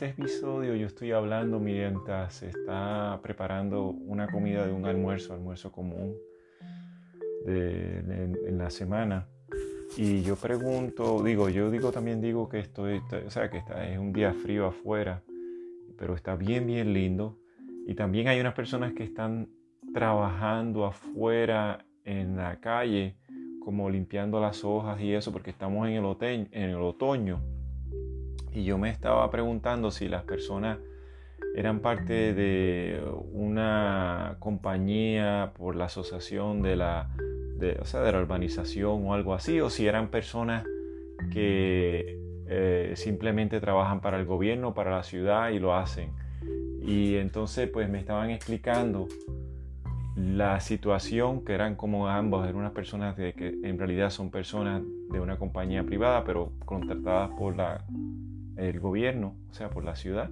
este episodio yo estoy hablando mientras se está preparando una comida de un almuerzo, almuerzo común en la semana. Y yo pregunto, digo, yo digo también digo que estoy, o sea, que está, es un día frío afuera, pero está bien, bien lindo. Y también hay unas personas que están trabajando afuera en la calle, como limpiando las hojas y eso, porque estamos en el, en el otoño. Y yo me estaba preguntando si las personas eran parte de una compañía por la asociación de la de, o sea, de la urbanización o algo así, o si eran personas que eh, simplemente trabajan para el gobierno, para la ciudad y lo hacen. Y entonces pues me estaban explicando la situación, que eran como ambos, eran unas personas de, que en realidad son personas de una compañía privada, pero contratadas por la, el gobierno, o sea, por la ciudad,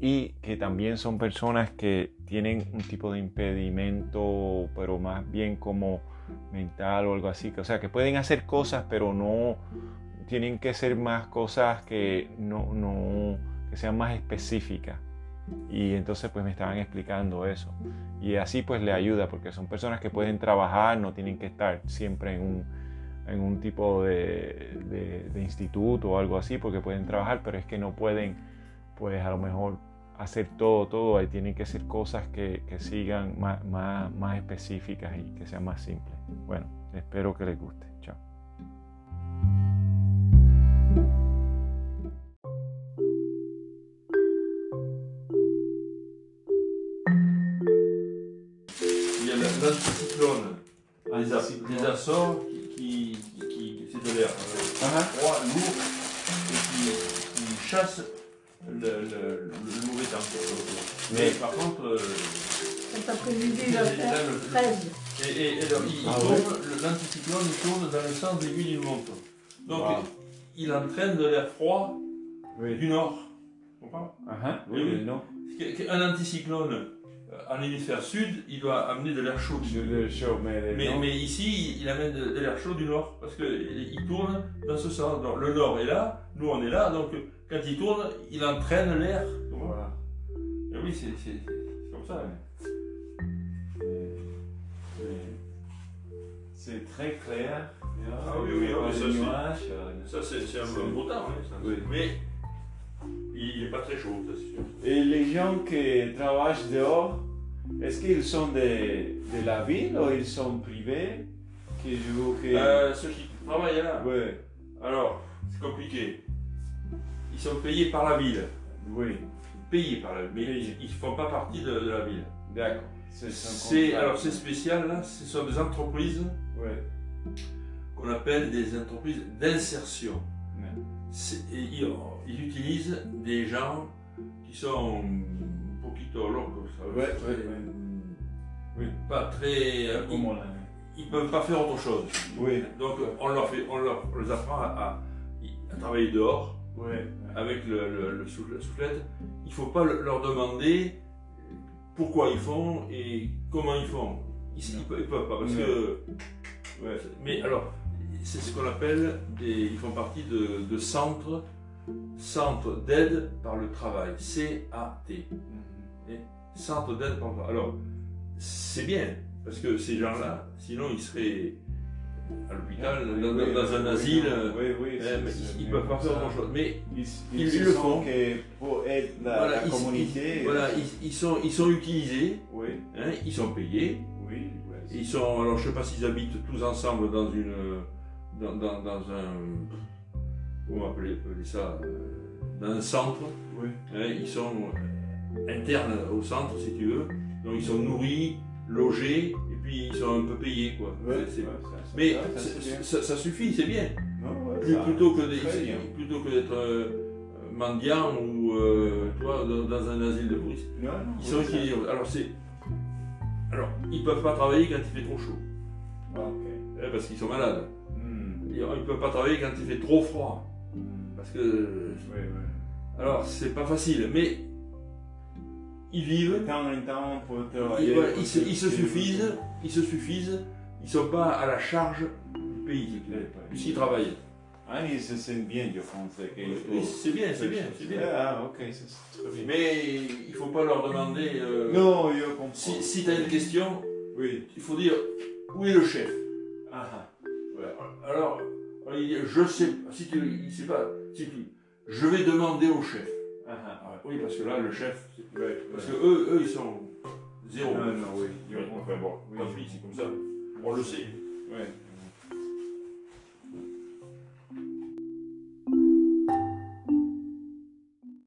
y que también son personas que tienen un tipo de impedimento, pero más bien como mental o algo así. O sea, que pueden hacer cosas, pero no tienen que ser más cosas que no, no que sean más específicas. Y entonces pues me estaban explicando eso. Y así pues le ayuda porque son personas que pueden trabajar, no tienen que estar siempre en un, en un tipo de, de, instituto o algo así porque pueden trabajar, pero es que no pueden pues a lo mejor hacer todo, todo, ahí tienen que ser cosas que, que sigan más, más, más específicas y que sean más simples. Bueno, espero que les guste. Chao. Il y a l'anticyclone, les, les Açores qui, qui, qui c'est de froid, lourd, et qui, qui chasse le, le, le, mauvais temps. Mais par contre, euh, cet après-midi, il va faire 13. Et, et, et alors, il, ah tourne, l'anticyclone tourne dans le sens des d'une montre. Donc, wow. il entraîne de l'air froid oui. du nord. Tu comprends uh -huh. Oui, oui, non. Un anticyclone euh, en hémisphère sud, il doit amener de l'air chaud. De l'air chaud, mais, mais, mais, ici, il amène de, de l'air chaud du nord, parce qu'il tourne dans ce sens. Donc, le nord est là, nous on est là, donc quand il tourne, il entraîne l'air. Voilà. Et oui, c'est comme ça. C'est très clair. Ah oui, oui, ça, nuages, ça c'est un bon beau temps, hein, oui. mais il n'est pas très chaud, c'est sûr. Et les gens qui travaillent dehors, est-ce qu'ils sont de, de, la ville ou ils sont privés? Qui jouent, qui... Euh, Ceux qui travaillent là Oui. Alors, c'est compliqué. Ils sont payés par la ville. Oui. Payés par la ville, mais ils ne font pas partie de, de la ville. D'accord. C'est alors c'est spécial là, ce sont des entreprises ouais. qu'on appelle des entreprises d'insertion. Ils, ils, utilisent des gens qui sont un poquito locos, ouais, ouais, oui. pas très. Ils, ils peuvent pas faire autre chose. Oui. Donc on leur fait, on leur, on les apprend à, à, travailler dehors. Avec le, le, le, la soufflette. Il faut pas leur demander pourquoi ils font et comment ils font. Ils, ils, peuvent, pas parce que. Ouais, mais alors, c'est ce qu'on appelle des. Ils font partie de, de centres, centres d'aide par le travail, CAT. Mm-hmm. Centre d'aide par le travail. Alors, c'est bien parce que ces gens-là, sinon ils seraient à l'hôpital, dans, oui, dans, un asile, oui, oui, euh, ils ne peuvent pas faire grand chose. Mais ils, ils, ils le font. pour aider la, voilà, la communauté. Ils, voilà, ils, sont, ils sont utilisés, oui. Hein, ils sont payés. Oui, ils sont, alors je ne sais pas s'ils habitent tous ensemble dans une, dans, dans, dans un, comment appeler, appeler ça, euh, dans un centre. Oui. Hein, ils sont internes au centre, si tu veux. Donc ils sont nourris, logés, et puis ils sont un peu payés, quoi. Ouais, mais ça, ça, suffit, c'est bien. Non, ouais, Plus, plutôt, que plutôt que d'être euh, mendiant ou euh, toi, dans, dans, un asile de police. Non, non, ils sont utilisés. Alors, c'est. Alors, ils peuvent pas travailler quand il fait trop chaud. Ah, okay. Eh, parce qu'ils sont malades. Mm. Ils, ne peuvent pas travailler quand il fait trop froid. Mm. Parce que. Oui, oui. Alors, c'est pas facile. Mais ils vivent. De temps en temps pour ils, se, ils se suffisent. Ils se suffisent ils ne sont pas à la charge du pays, puisqu'ils travaillent. Ah, ils se sentent bien, il Oui, faut- c'est bien, c'est bien, c'est bien. Ah, ok, c'est très bien. Mais il faut pas leur demander. euh, non, je comprends. Si, si tu as une question, Oui. il faut dire où est le chef? Ah, ah. Alors, je sais. Si tu pas, si tu, je vais demander au chef. Ah, ah. Ah, oui, parce que là, le chef, Ouais, parce ouais. que eux, eux, ils sont zéro. Non, non, oui. enfin bon, Oui. c'est comme ça. On le sait. Ouais.